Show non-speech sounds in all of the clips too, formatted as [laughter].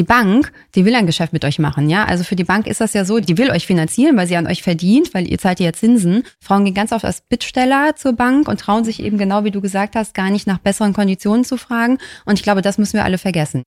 die Bank, die will ein Geschäft mit euch machen, ja. Also für die Bank ist das ja so, die will euch finanzieren, weil sie an euch verdient, weil ihr zahlt ja Zinsen. Frauen gehen ganz oft als Bittsteller zur Bank und trauen sich eben genau, wie du gesagt hast, gar nicht nach besseren Konditionen zu fragen. Und ich glaube, das müssen wir alle vergessen.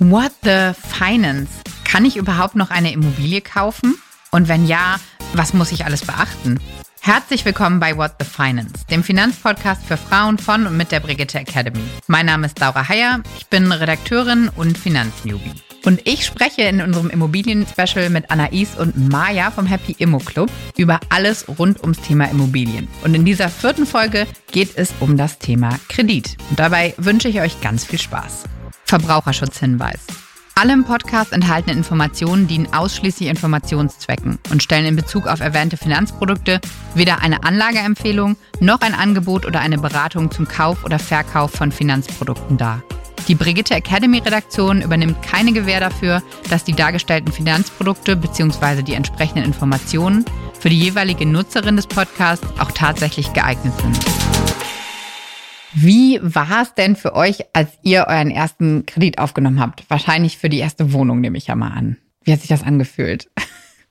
What the Finance? Kann ich überhaupt noch eine Immobilie kaufen? Und wenn ja, was muss ich alles beachten? Herzlich willkommen bei What the Finance, dem Finanzpodcast für Frauen von und mit der Brigitte Academy. Mein Name ist Laura Heyer, ich bin Redakteurin und Finanznewbie. Und ich spreche in unserem Immobilien-Special mit Anais und Maja vom Happy Immo Club über alles rund ums Thema Immobilien. Und in dieser vierten Folge geht es um das Thema Kredit. Und dabei wünsche ich euch ganz viel Spaß. Verbraucherschutzhinweis. Alle im Podcast enthaltenen Informationen dienen ausschließlich Informationszwecken und stellen in Bezug auf erwähnte Finanzprodukte weder eine Anlageempfehlung noch ein Angebot oder eine Beratung zum Kauf oder Verkauf von Finanzprodukten dar. Die Brigitte Academy Redaktion übernimmt keine Gewähr dafür, dass die dargestellten Finanzprodukte bzw. die entsprechenden Informationen für die jeweilige Nutzerin des Podcasts auch tatsächlich geeignet sind. Wie war es denn für euch, als ihr euren ersten Kredit aufgenommen habt? Wahrscheinlich für die erste Wohnung, nehme ich ja mal an. Wie hat sich das angefühlt?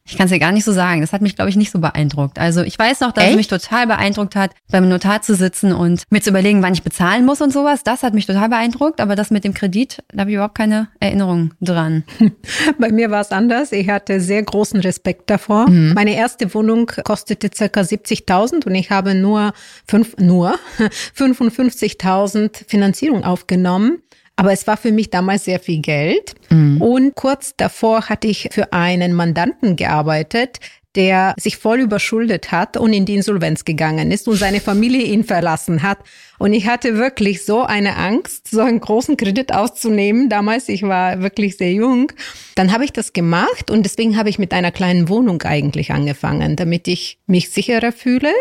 Ich kann es dir gar nicht so sagen. Das hat mich, glaube ich, nicht so beeindruckt. Also ich weiß noch, dass Echt? es mich total beeindruckt hat, beim Notar zu sitzen und mir zu überlegen, wann ich bezahlen muss und sowas. Das hat mich total beeindruckt. Aber das mit dem Kredit, da habe ich überhaupt keine Erinnerung dran. [laughs] Bei mir war es anders. Ich hatte sehr großen Respekt davor. Mhm. Meine erste Wohnung kostete circa 70.000 und ich habe nur fünf, nur [laughs] 55.000 Finanzierung aufgenommen. Aber es war für mich damals sehr viel Geld. Und kurz davor hatte ich für einen Mandanten gearbeitet, der sich voll überschuldet hat und in die Insolvenz gegangen ist und seine Familie ihn verlassen hat. Und ich hatte wirklich so eine Angst, so einen großen Kredit auszunehmen. Damals, ich war wirklich sehr jung. Dann habe ich das gemacht und deswegen habe ich mit einer kleinen Wohnung eigentlich angefangen, damit ich mich sicherer fühle.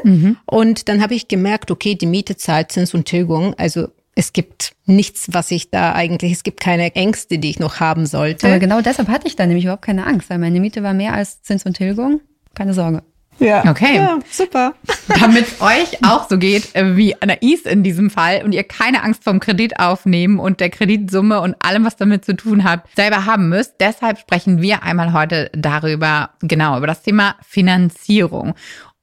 Und dann habe ich gemerkt, okay, die Miete zahlt Zins und Tilgung. Also es gibt nichts, was ich da eigentlich, es gibt keine Ängste, die ich noch haben sollte. Aber genau deshalb hatte ich da nämlich überhaupt keine Angst, weil meine Miete war mehr als Zins und Tilgung. Keine Sorge. ja. Okay. Ja, super. [laughs] Damit es euch auch so geht äh, wie Anais in diesem Fall und ihr keine Angst vom Kredit aufnehmen und der Kreditsumme und allem, was damit zu tun hat, selber haben müsst. Deshalb sprechen wir einmal heute darüber, genau, über das Thema Finanzierung.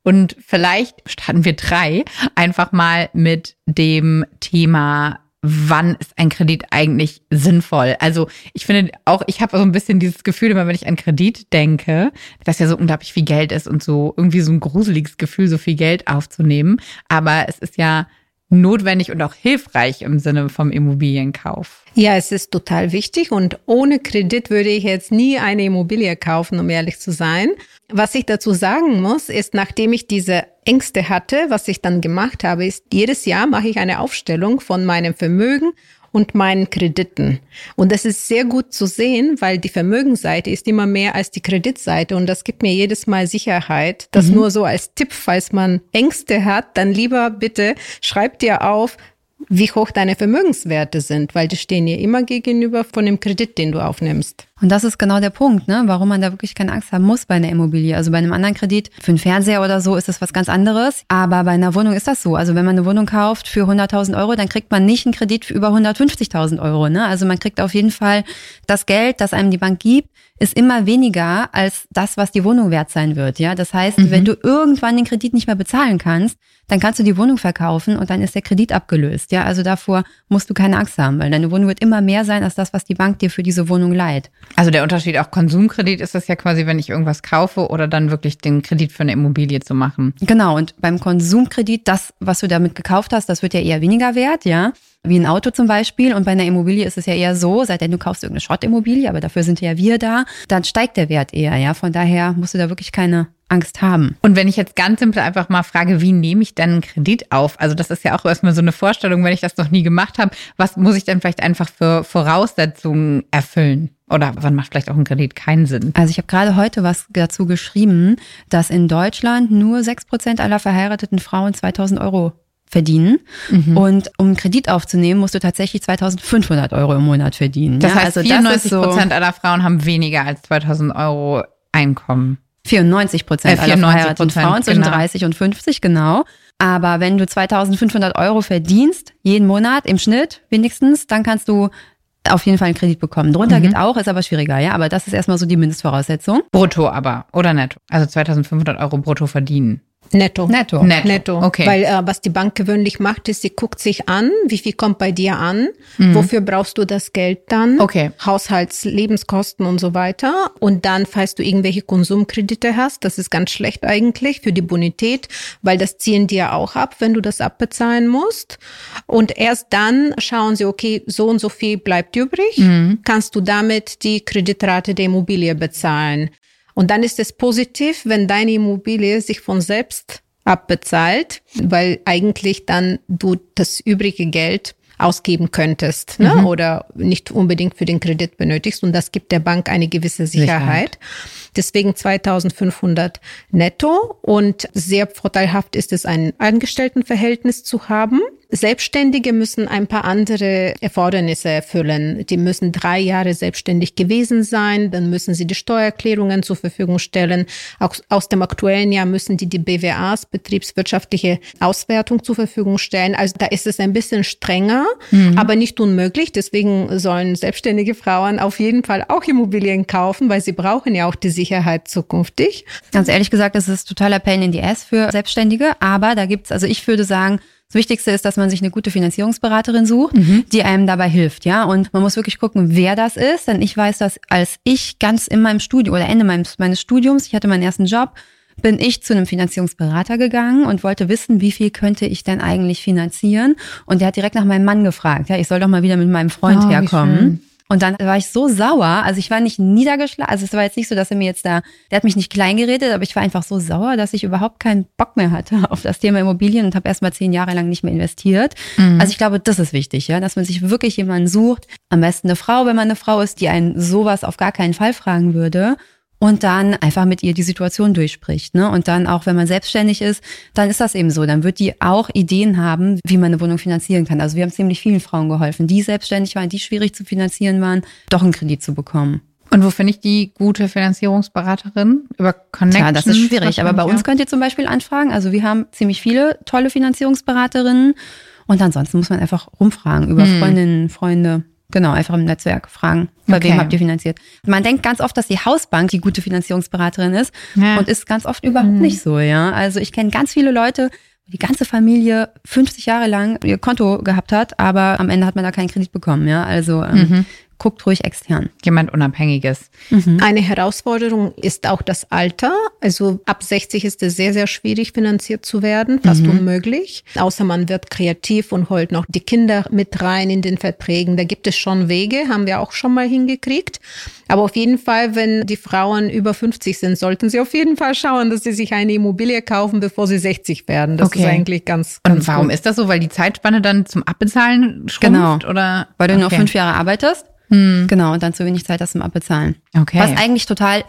Und vielleicht starten wir drei einfach mal mit dem Thema wann ist ein Kredit eigentlich sinnvoll? Also ich finde auch, ich habe so ein bisschen dieses Gefühl, immer wenn ich an Kredit denke, dass ja so unglaublich viel Geld ist und so irgendwie so ein gruseliges Gefühl, so viel Geld aufzunehmen. Aber es ist ja notwendig und auch hilfreich im Sinne vom Immobilienkauf. Ja, es ist total wichtig und ohne Kredit würde ich jetzt nie eine Immobilie kaufen, um ehrlich zu sein. Was ich dazu sagen muss, ist, nachdem ich diese Ängste hatte, was ich dann gemacht habe, ist, jedes Jahr mache ich eine Aufstellung von meinem Vermögen und meinen Krediten. Und das ist sehr gut zu sehen, weil die Vermögensseite ist immer mehr als die Kreditseite und das gibt mir jedes Mal Sicherheit. Das nur so als Tipp, falls man Ängste hat, dann lieber bitte schreibt dir auf, wie hoch deine Vermögenswerte sind, weil die stehen dir immer gegenüber von dem Kredit, den du aufnimmst. Und das ist genau der Punkt, ne? warum man da wirklich keine Angst haben muss bei einer Immobilie. Also bei einem anderen Kredit, für einen Fernseher oder so, ist das was ganz anderes. Aber bei einer Wohnung ist das so. Also wenn man eine Wohnung kauft für 100.000 Euro, dann kriegt man nicht einen Kredit für über 150.000 Euro. Ne? Also man kriegt auf jeden Fall das Geld, das einem die Bank gibt, ist immer weniger als das, was die Wohnung wert sein wird. Ja, das heißt, wenn du irgendwann den Kredit nicht mehr bezahlen kannst, dann kannst du die Wohnung verkaufen und dann ist der Kredit abgelöst. Ja, also davor musst du keine Angst haben, weil deine Wohnung wird immer mehr sein als das, was die Bank dir für diese Wohnung leiht. Also der Unterschied auch Konsumkredit ist das ja quasi, wenn ich irgendwas kaufe oder dann wirklich den Kredit für eine Immobilie zu machen. Genau, und beim Konsumkredit, das, was du damit gekauft hast, das wird ja eher weniger wert, ja. Wie ein Auto zum Beispiel. Und bei einer Immobilie ist es ja eher so, seitdem du kaufst irgendeine Schrottimmobilie, aber dafür sind ja wir da, dann steigt der Wert eher, ja. Von daher musst du da wirklich keine Angst haben. Und wenn ich jetzt ganz simpel einfach mal frage, wie nehme ich denn einen Kredit auf? Also das ist ja auch erstmal so eine Vorstellung, wenn ich das noch nie gemacht habe. Was muss ich denn vielleicht einfach für Voraussetzungen erfüllen? Oder wann macht vielleicht auch ein Kredit keinen Sinn? Also ich habe gerade heute was dazu geschrieben, dass in Deutschland nur 6% aller verheirateten Frauen 2000 Euro verdienen. Und um einen Kredit aufzunehmen, musst du tatsächlich 2500 Euro im Monat verdienen. Das ja, heißt, also 94 das ist so, Prozent aller Frauen haben weniger als 2000 Euro Einkommen. 94 Prozent Äh, aller 94 verheirateten Prozent, Frauen zwischen genau. 30 und 50, genau. Aber wenn du 2500 Euro verdienst, jeden Monat im Schnitt wenigstens, dann kannst du auf jeden Fall einen Kredit bekommen. Drunter geht auch, ist aber schwieriger, ja. Aber das ist erstmal so die Mindestvoraussetzung. Brutto aber, oder netto? Also 2500 Euro brutto verdienen. Netto. Netto. Netto. Netto. Okay. Weil äh, was die Bank gewöhnlich macht, ist, sie guckt sich an, wie viel kommt bei dir an, wofür brauchst du das Geld dann, Okay. Haushalts, Lebenskosten und so weiter. Und dann, falls du irgendwelche Konsumkredite hast, das ist ganz schlecht eigentlich für die Bonität, weil das ziehen dir auch ab, wenn du das abbezahlen musst. Und erst dann schauen sie, okay, so und so viel bleibt übrig, kannst du damit die Kreditrate der Immobilie bezahlen. Und dann ist es positiv, wenn deine Immobilie sich von selbst abbezahlt, weil eigentlich dann du das übrige Geld ausgeben könntest ne? oder nicht unbedingt für den Kredit benötigst. Und das gibt der Bank eine gewisse Sicherheit. Sicherheit. Deswegen 2500 netto und sehr vorteilhaft ist es, ein Angestelltenverhältnis zu haben. Selbstständige müssen ein paar andere Erfordernisse erfüllen. Die müssen drei Jahre selbstständig gewesen sein, dann müssen sie die Steuererklärungen zur Verfügung stellen. Auch aus dem aktuellen Jahr müssen die die BWAs, betriebswirtschaftliche Auswertung zur Verfügung stellen. Also da ist es ein bisschen strenger, aber nicht unmöglich. Deswegen sollen selbstständige Frauen auf jeden Fall auch Immobilien kaufen, weil sie brauchen ja auch die Sicherheit zukünftig. Ganz ehrlich gesagt, das ist totaler Pain in the Ass für Selbstständige. Aber da gibt's, also ich würde sagen, das Wichtigste ist, dass man sich eine gute Finanzierungsberaterin sucht, die einem dabei hilft, ja. Und man muss wirklich gucken, wer das ist. Denn ich weiß, dass als ich ganz in meinem Studium oder Ende meines, meines Studiums, ich hatte meinen ersten Job, bin ich zu einem Finanzierungsberater gegangen und wollte wissen, wie viel könnte ich denn eigentlich finanzieren. Und der hat direkt nach meinem Mann gefragt. Ja, ich soll doch mal wieder mit meinem Freund Oh, herkommen. Und dann war ich so sauer. Also ich war nicht niedergeschlagen. Also es war jetzt nicht so, dass er mir jetzt da, der hat mich nicht klein geredet, aber ich war einfach so sauer, dass ich überhaupt keinen Bock mehr hatte [laughs] auf das Thema Immobilien und habe erst mal zehn Jahre lang nicht mehr investiert. Also ich glaube, das ist wichtig, ja, dass man sich wirklich jemanden sucht. Am besten eine Frau, wenn man eine Frau ist, die einen sowas auf gar keinen Fall fragen würde. Und dann einfach mit ihr die Situation durchspricht. Ne? Und dann auch, wenn man selbstständig ist, dann ist das eben so. Dann wird die auch Ideen haben, wie man eine Wohnung finanzieren kann. Also wir haben ziemlich vielen Frauen geholfen, die selbstständig waren, die schwierig zu finanzieren waren, doch einen Kredit zu bekommen. Und wo finde ich die gute Finanzierungsberaterin? Über Connections? Ja, das ist schwierig. Aber bei uns könnt ihr zum Beispiel anfragen. Also wir haben ziemlich viele tolle Finanzierungsberaterinnen. Und ansonsten muss man einfach rumfragen über Freundinnen, Freunde. Genau, einfach im Netzwerk fragen, bei Okay. wem habt ihr finanziert. Man denkt ganz oft, dass die Hausbank die gute Finanzierungsberaterin ist Ja. und ist ganz oft überhaupt nicht so, ja. Also ich kenne ganz viele Leute, wo die ganze Familie 50 Jahre lang ihr Konto gehabt hat, aber am Ende hat man da keinen Kredit bekommen, ja. Also ähm, guckt ruhig extern. Jemand Unabhängiges. Eine Herausforderung ist auch das Alter. Also ab 60 ist es sehr, sehr schwierig, finanziert zu werden, fast unmöglich. Außer man wird kreativ und holt noch die Kinder mit rein in den Verträgen. Da gibt es schon Wege, haben wir auch schon mal hingekriegt. Aber auf jeden Fall, wenn die Frauen über 50 sind, sollten sie auf jeden Fall schauen, dass sie sich eine Immobilie kaufen, bevor sie 60 werden. Das Okay. ist eigentlich ganz, Und ganz warum gut. ist das so? Weil die Zeitspanne dann zum Abbezahlen schrumpft? Genau. Oder? Weil du nur Okay. fünf Jahre arbeitest. Genau, und dann zu wenig Zeit hast zum Abbezahlen. Okay. Was eigentlich total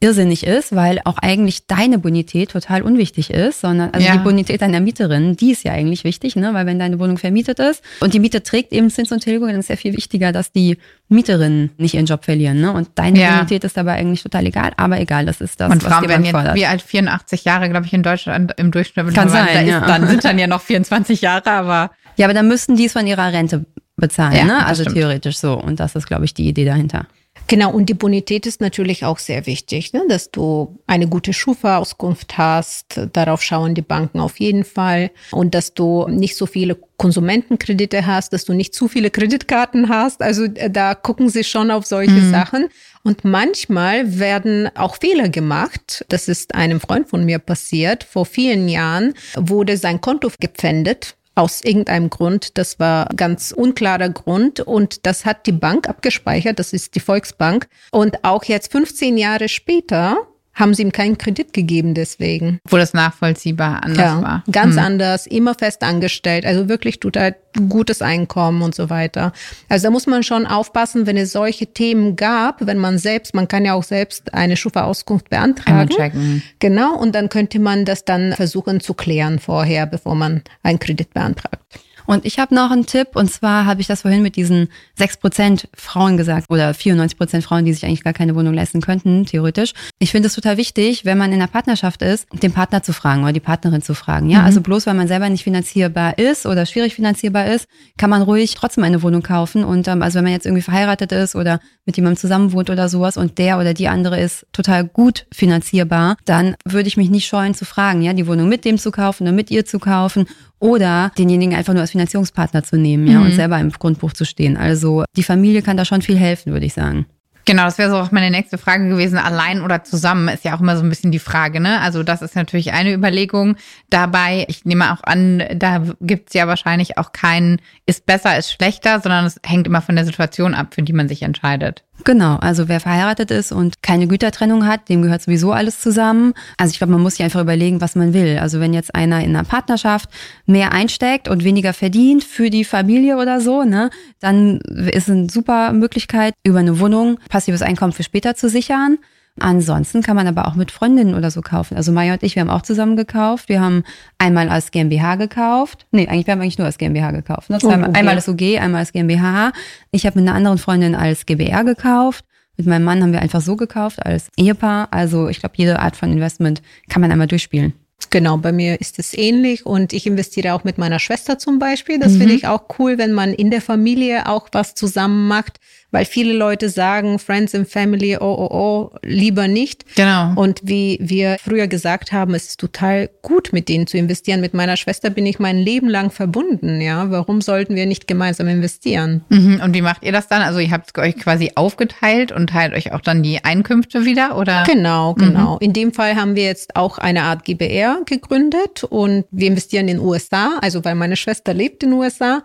irrsinnig ist, weil auch eigentlich deine Bonität total unwichtig ist, sondern also Ja. die Bonität deiner Mieterin, die ist ja eigentlich wichtig, ne? weil wenn deine Wohnung vermietet ist und die Miete trägt eben Zins und Tilgung, dann ist ja viel wichtiger, dass die Mieterinnen nicht ihren Job verlieren. Ne? Und deine Ja. Bonität ist dabei eigentlich total egal, aber egal, das ist das, Und was Frauen die werden jetzt wie alt 84 Jahre, glaube ich, in Deutschland im Durchschnitt. Kann Da sein, ist ja. Dann sind dann ja noch 24 Jahre, aber Ja, aber dann müssten die es von ihrer Rente bezahlen, Ja, ne? Also stimmt. theoretisch so. Und das ist, glaube ich, die Idee dahinter. Genau, und die Bonität ist natürlich auch sehr wichtig, ne? dass du eine gute Schufa-Auskunft hast. Darauf schauen die Banken auf jeden Fall. Und dass du nicht so viele Konsumentenkredite hast, dass du nicht zu viele Kreditkarten hast. Also äh, da gucken sie schon auf solche Sachen. Und manchmal werden auch Fehler gemacht. Das ist einem Freund von mir passiert. Vor vielen Jahren wurde sein Konto gepfändet aus irgendeinem Grund. Das war ganz unklarer Grund und das hat die Bank abgespeichert. Das ist die Volksbank. Und auch jetzt 15 Jahre später haben sie ihm keinen Kredit gegeben deswegen. wo das nachvollziehbar anders war. Ganz anders, immer fest angestellt, also wirklich total gutes Einkommen und so weiter. Also da muss man schon aufpassen, wenn es solche Themen gab, wenn man selbst, man kann ja auch selbst eine Schufa-Auskunft beantragen. Checken. Genau, und dann könnte man das dann versuchen zu klären vorher, bevor man einen Kredit beantragt. Und ich habe noch einen Tipp, und zwar habe ich das vorhin mit diesen 6% Frauen gesagt oder 94% Frauen, die sich eigentlich gar keine Wohnung leisten könnten, theoretisch. Ich finde es total wichtig, wenn man in einer Partnerschaft ist, den Partner zu fragen oder die Partnerin zu fragen. Ja, mhm. also bloß weil man selber nicht finanzierbar ist oder schwierig finanzierbar ist, kann man ruhig trotzdem eine Wohnung kaufen. Und ähm, also wenn man jetzt irgendwie verheiratet ist oder mit jemandem zusammen wohnt oder sowas und der oder die andere ist total gut finanzierbar, dann würde ich mich nicht scheuen zu fragen, ja, die Wohnung mit dem zu kaufen oder mit ihr zu kaufen oder denjenigen einfach nur als Finanzierungspartner zu nehmen, ja, mhm. und selber im Grundbuch zu stehen. Also die Familie kann da schon viel helfen, würde ich sagen. Genau, das wäre so auch meine nächste Frage gewesen. Allein oder zusammen ist ja auch immer so ein bisschen die Frage, ne? Also das ist natürlich eine Überlegung dabei. Ich nehme auch an, da gibt's ja wahrscheinlich auch keinen, ist besser, ist schlechter, sondern es hängt immer von der Situation ab, für die man sich entscheidet. Genau, also wer verheiratet ist und keine Gütertrennung hat, dem gehört sowieso alles zusammen. Also ich glaube, man muss sich einfach überlegen, was man will. Also wenn jetzt einer in einer Partnerschaft mehr einsteckt und weniger verdient für die Familie oder so, ne, dann ist eine super Möglichkeit, über eine Wohnung passives Einkommen für später zu sichern. Ansonsten kann man aber auch mit Freundinnen oder so kaufen. Also Maya und ich, wir haben auch zusammen gekauft. Wir haben einmal als GmbH gekauft. Nee, eigentlich, wir haben eigentlich nur als GmbH gekauft. Ne? Zweimal, oh, okay. Einmal als UG, einmal als GmbH. Ich habe mit einer anderen Freundin als GBR gekauft. Mit meinem Mann haben wir einfach so gekauft als Ehepaar. Also ich glaube, jede Art von Investment kann man einmal durchspielen. Genau, bei mir ist es ähnlich und ich investiere auch mit meiner Schwester zum Beispiel. Das mhm. finde ich auch cool, wenn man in der Familie auch was zusammen macht weil viele Leute sagen, Friends and Family, oh, oh, oh, lieber nicht. Genau. Und wie wir früher gesagt haben, es ist total gut, mit denen zu investieren. Mit meiner Schwester bin ich mein Leben lang verbunden, ja. Warum sollten wir nicht gemeinsam investieren? Mhm. Und wie macht ihr das dann? Also ihr habt euch quasi aufgeteilt und teilt euch auch dann die Einkünfte wieder, oder? Genau, genau. Mhm. In dem Fall haben wir jetzt auch eine Art GBR gegründet und wir investieren in den USA, also weil meine Schwester lebt in den USA.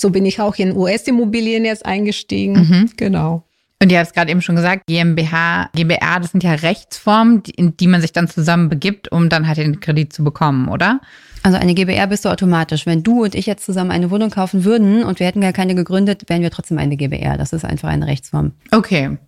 So bin ich auch in US-Immobilien jetzt eingestiegen. Mhm. Genau. Und ihr habt es gerade eben schon gesagt, GmbH, GbR, das sind ja Rechtsformen, in die man sich dann zusammen begibt, um dann halt den Kredit zu bekommen, oder? Also eine GbR bist du automatisch. Wenn du und ich jetzt zusammen eine Wohnung kaufen würden und wir hätten gar keine gegründet, wären wir trotzdem eine GbR. Das ist einfach eine Rechtsform. Okay.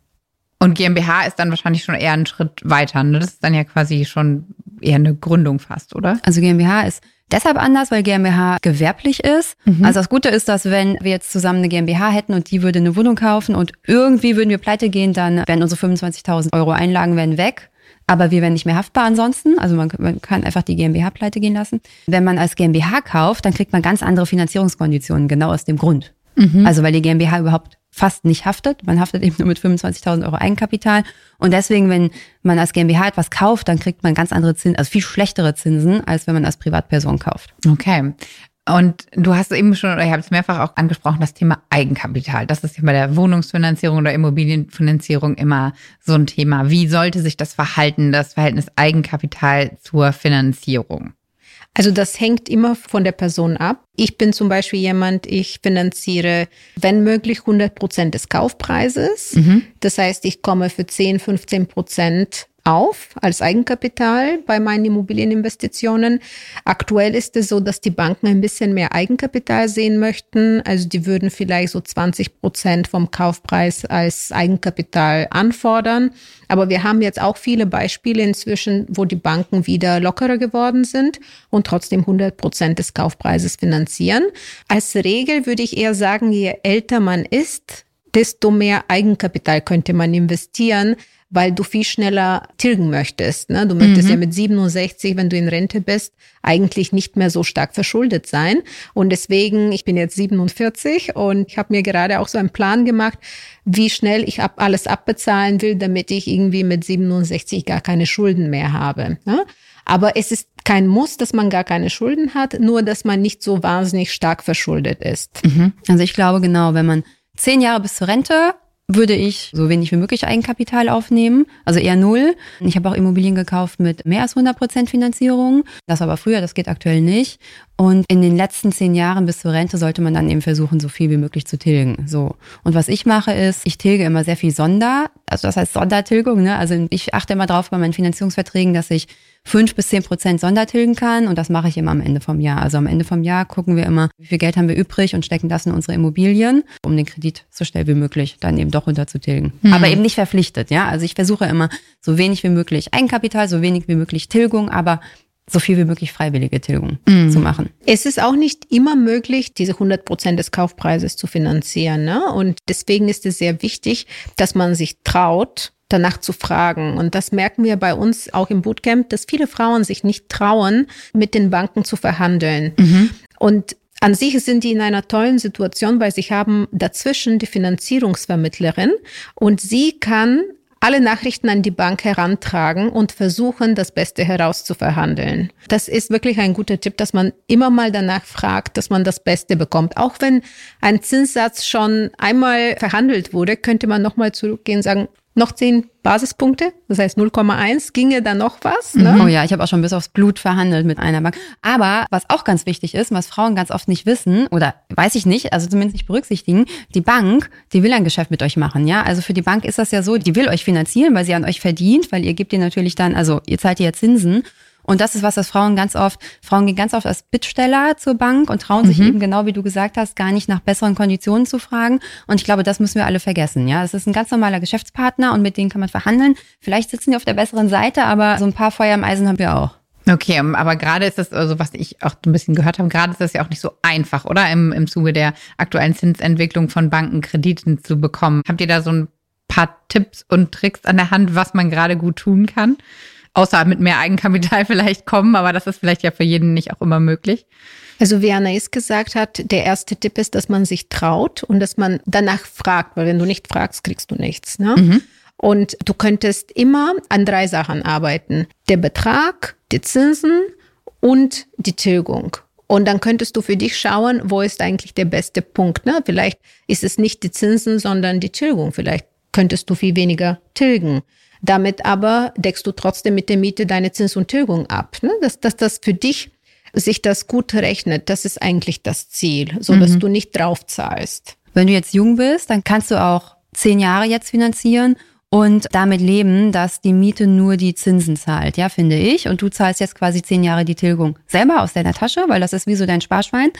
Und GmbH ist dann wahrscheinlich schon eher ein Schritt weiter. Ne? Das ist dann ja quasi schon eher eine Gründung fast, oder? Also GmbH ist deshalb anders, weil GmbH gewerblich ist. Mhm. Also das Gute ist, dass wenn wir jetzt zusammen eine GmbH hätten und die würde eine Wohnung kaufen und irgendwie würden wir pleite gehen, dann wären unsere 25.000 Euro Einlagen werden weg. Aber wir wären nicht mehr haftbar ansonsten. Also man, man kann einfach die GmbH pleite gehen lassen. Wenn man als GmbH kauft, dann kriegt man ganz andere Finanzierungskonditionen, genau aus dem Grund. Mhm. Also weil die GmbH überhaupt fast nicht haftet. Man haftet eben nur mit 25.000 Euro Eigenkapital. Und deswegen, wenn man als GmbH etwas kauft, dann kriegt man ganz andere Zinsen, also viel schlechtere Zinsen, als wenn man als Privatperson kauft. Okay. Und du hast eben schon, oder ich habe es mehrfach auch angesprochen, das Thema Eigenkapital. Das ist ja bei der Wohnungsfinanzierung oder Immobilienfinanzierung immer so ein Thema. Wie sollte sich das verhalten, das Verhältnis Eigenkapital zur Finanzierung? Also das hängt immer von der Person ab. Ich bin zum Beispiel jemand, ich finanziere, wenn möglich, 100 Prozent des Kaufpreises. Mhm. Das heißt, ich komme für 10, 15 Prozent auf als Eigenkapital bei meinen Immobilieninvestitionen. Aktuell ist es so, dass die Banken ein bisschen mehr Eigenkapital sehen möchten. Also die würden vielleicht so 20 Prozent vom Kaufpreis als Eigenkapital anfordern. Aber wir haben jetzt auch viele Beispiele inzwischen, wo die Banken wieder lockerer geworden sind und trotzdem 100 Prozent des Kaufpreises finanzieren. Als Regel würde ich eher sagen, je älter man ist, desto mehr Eigenkapital könnte man investieren, weil du viel schneller tilgen möchtest. Ne? Du möchtest mhm. ja mit 67, wenn du in Rente bist, eigentlich nicht mehr so stark verschuldet sein. Und deswegen, ich bin jetzt 47 und ich habe mir gerade auch so einen Plan gemacht, wie schnell ich ab, alles abbezahlen will, damit ich irgendwie mit 67 gar keine Schulden mehr habe. Ne? Aber es ist kein Muss, dass man gar keine Schulden hat, nur dass man nicht so wahnsinnig stark verschuldet ist. Mhm. Also ich glaube genau, wenn man zehn Jahre bis zur Rente würde ich so wenig wie möglich Eigenkapital aufnehmen, also eher null. Ich habe auch Immobilien gekauft mit mehr als 100 Prozent Finanzierung. Das aber früher, das geht aktuell nicht. Und in den letzten zehn Jahren bis zur Rente sollte man dann eben versuchen, so viel wie möglich zu tilgen. So. Und was ich mache ist, ich tilge immer sehr viel Sonder, also das heißt Sondertilgung, ne? Also ich achte immer drauf bei meinen Finanzierungsverträgen, dass ich fünf bis zehn Prozent Sondertilgen kann und das mache ich immer am Ende vom Jahr. Also am Ende vom Jahr gucken wir immer, wie viel Geld haben wir übrig und stecken das in unsere Immobilien, um den Kredit so schnell wie möglich dann eben doch runterzutilgen. Mhm. Aber eben nicht verpflichtet, ja. Also ich versuche immer so wenig wie möglich Eigenkapital, so wenig wie möglich Tilgung, aber so viel wie möglich freiwillige Tilgung mhm. zu machen. Es ist auch nicht immer möglich, diese 100 Prozent des Kaufpreises zu finanzieren. Ne? Und deswegen ist es sehr wichtig, dass man sich traut, danach zu fragen. Und das merken wir bei uns auch im Bootcamp, dass viele Frauen sich nicht trauen, mit den Banken zu verhandeln. Mhm. Und an sich sind die in einer tollen Situation, weil sie haben dazwischen die Finanzierungsvermittlerin und sie kann alle Nachrichten an die Bank herantragen und versuchen, das Beste herauszuverhandeln. Das ist wirklich ein guter Tipp, dass man immer mal danach fragt, dass man das Beste bekommt. Auch wenn ein Zinssatz schon einmal verhandelt wurde, könnte man nochmal zurückgehen und sagen, noch zehn Basispunkte, das heißt 0,1, ginge da noch was? Ne? Oh ja, ich habe auch schon bis aufs Blut verhandelt mit einer Bank. Aber was auch ganz wichtig ist, was Frauen ganz oft nicht wissen, oder weiß ich nicht, also zumindest nicht berücksichtigen, die Bank, die will ein Geschäft mit euch machen, ja. Also für die Bank ist das ja so, die will euch finanzieren, weil sie an euch verdient, weil ihr gebt ihr natürlich dann, also ihr zahlt ihr ja Zinsen. Und das ist was, das Frauen ganz oft, Frauen gehen ganz oft als Bittsteller zur Bank und trauen sich mhm. eben genau wie du gesagt hast, gar nicht nach besseren Konditionen zu fragen. Und ich glaube, das müssen wir alle vergessen. Ja, es ist ein ganz normaler Geschäftspartner und mit denen kann man verhandeln. Vielleicht sitzen die auf der besseren Seite, aber so ein paar Feuer im Eisen haben wir auch. Okay, aber gerade ist das, also was ich auch ein bisschen gehört habe, gerade ist das ja auch nicht so einfach, oder? Im, im Zuge der aktuellen Zinsentwicklung von Banken Krediten zu bekommen. Habt ihr da so ein paar Tipps und Tricks an der Hand, was man gerade gut tun kann? Außer mit mehr Eigenkapital [laughs] vielleicht kommen, aber das ist vielleicht ja für jeden nicht auch immer möglich. Also wie Anais gesagt hat, der erste Tipp ist, dass man sich traut und dass man danach fragt, weil wenn du nicht fragst, kriegst du nichts. Ne? Mhm. Und du könntest immer an drei Sachen arbeiten. Der Betrag, die Zinsen und die Tilgung. Und dann könntest du für dich schauen, wo ist eigentlich der beste Punkt. Ne? Vielleicht ist es nicht die Zinsen, sondern die Tilgung. Vielleicht könntest du viel weniger tilgen. Damit aber deckst du trotzdem mit der Miete deine Zins und Tilgung ab. Ne? Dass, dass das für dich sich das gut rechnet, das ist eigentlich das Ziel, so dass mhm. du nicht drauf zahlst. Wenn du jetzt jung bist, dann kannst du auch zehn Jahre jetzt finanzieren und damit leben, dass die Miete nur die Zinsen zahlt, ja, finde ich. Und du zahlst jetzt quasi zehn Jahre die Tilgung selber aus deiner Tasche, weil das ist wie so dein Sparschwein.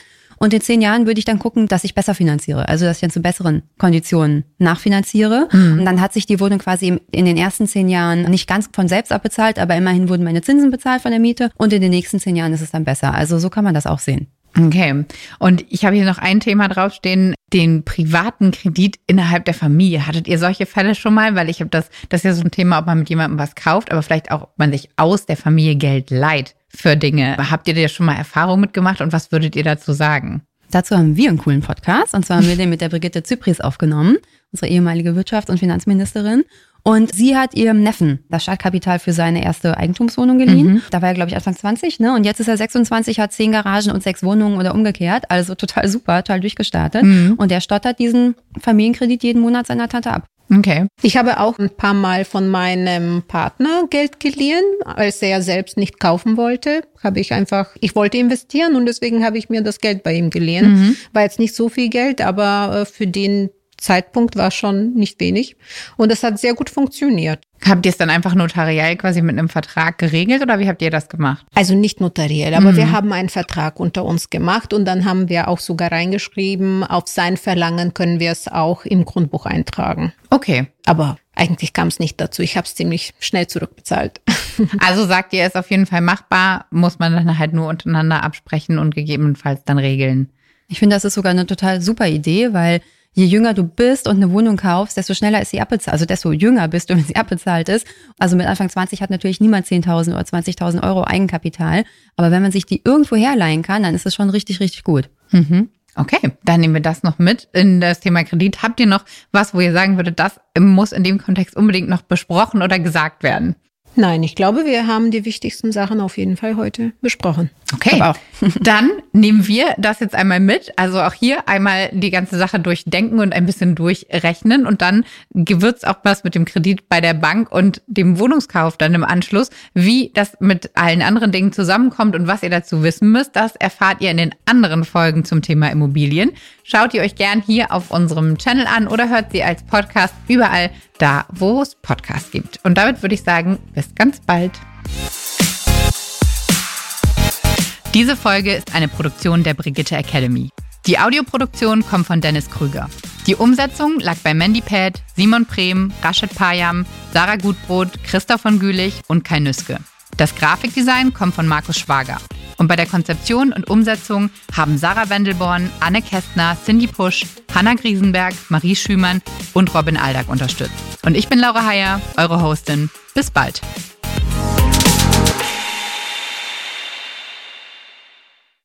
Und in zehn Jahren würde ich dann gucken, dass ich besser finanziere. Also, dass ich dann zu besseren Konditionen nachfinanziere. Mhm. Und dann hat sich die Wohnung quasi in den ersten zehn Jahren nicht ganz von selbst abbezahlt, aber immerhin wurden meine Zinsen bezahlt von der Miete. Und in den nächsten zehn Jahren ist es dann besser. Also, so kann man das auch sehen. Okay. Und ich habe hier noch ein Thema draufstehen, den privaten Kredit innerhalb der Familie. Hattet ihr solche Fälle schon mal? Weil ich habe das, das ist ja so ein Thema, ob man mit jemandem was kauft, aber vielleicht auch, ob man sich aus der Familie Geld leiht für Dinge. Habt ihr da schon mal Erfahrung mitgemacht und was würdet ihr dazu sagen? Dazu haben wir einen coolen Podcast und zwar haben wir den mit der Brigitte Zypris aufgenommen, unsere ehemalige Wirtschafts- und Finanzministerin. Und sie hat ihrem Neffen das Startkapital für seine erste Eigentumswohnung geliehen. Mhm. Da war er, glaube ich, Anfang 20, ne? Und jetzt ist er 26, hat zehn Garagen und sechs Wohnungen oder umgekehrt. Also total super, total durchgestartet. Mhm. Und der stottert diesen Familienkredit jeden Monat seiner Tante ab. Okay. Ich habe auch ein paar Mal von meinem Partner Geld geliehen, als er selbst nicht kaufen wollte. Habe ich einfach, ich wollte investieren und deswegen habe ich mir das Geld bei ihm geliehen. Mhm. War jetzt nicht so viel Geld, aber äh, für den Zeitpunkt war schon nicht wenig. Und es hat sehr gut funktioniert. Habt ihr es dann einfach notariell quasi mit einem Vertrag geregelt oder wie habt ihr das gemacht? Also nicht notariell, aber mhm. wir haben einen Vertrag unter uns gemacht und dann haben wir auch sogar reingeschrieben, auf sein Verlangen können wir es auch im Grundbuch eintragen. Okay. Aber eigentlich kam es nicht dazu. Ich habe es ziemlich schnell zurückbezahlt. [laughs] Also sagt ihr, es ist auf jeden Fall machbar, muss man dann halt nur untereinander absprechen und gegebenenfalls dann regeln. Ich finde, das ist sogar eine total super Idee, weil je jünger du bist und eine Wohnung kaufst, desto schneller ist sie abbezahlt. Also desto jünger bist du, [laughs] wenn sie abbezahlt ist. Also mit Anfang 20 hat natürlich niemand 10.000 oder 20.000 Euro Eigenkapital. Aber wenn man sich die irgendwo herleihen kann, dann ist es schon richtig, richtig gut. Mhm. Okay, dann nehmen wir das noch mit in das Thema Kredit. Habt ihr noch was, wo ihr sagen würdet, das muss in dem Kontext unbedingt noch besprochen oder gesagt werden? Nein, ich glaube, wir haben die wichtigsten Sachen auf jeden Fall heute besprochen. Okay, [laughs] dann nehmen wir das jetzt einmal mit. Also auch hier einmal die ganze Sache durchdenken und ein bisschen durchrechnen. Und dann wird's auch was mit dem Kredit bei der Bank und dem Wohnungskauf dann im Anschluss. Wie das mit allen anderen Dingen zusammenkommt und was ihr dazu wissen müsst, das erfahrt ihr in den anderen Folgen zum Thema Immobilien. Schaut ihr euch gern hier auf unserem Channel an oder hört sie als Podcast überall da, wo es Podcasts gibt. Und damit würde ich sagen, bis ganz bald. Diese Folge ist eine Produktion der Brigitte Academy. Die Audioproduktion kommt von Dennis Krüger. Die Umsetzung lag bei Mandy Pad, Simon Prehm, Rashid Payam, Sarah Gutbrot, Christoph von Gülich und Kai Nüske. Das Grafikdesign kommt von Markus Schwager. Und bei der Konzeption und Umsetzung haben Sarah Wendelborn, Anne Kästner, Cindy Pusch, Hanna Griesenberg, Marie Schümann und Robin Aldag unterstützt. Und ich bin Laura Heyer, eure Hostin. Bis bald.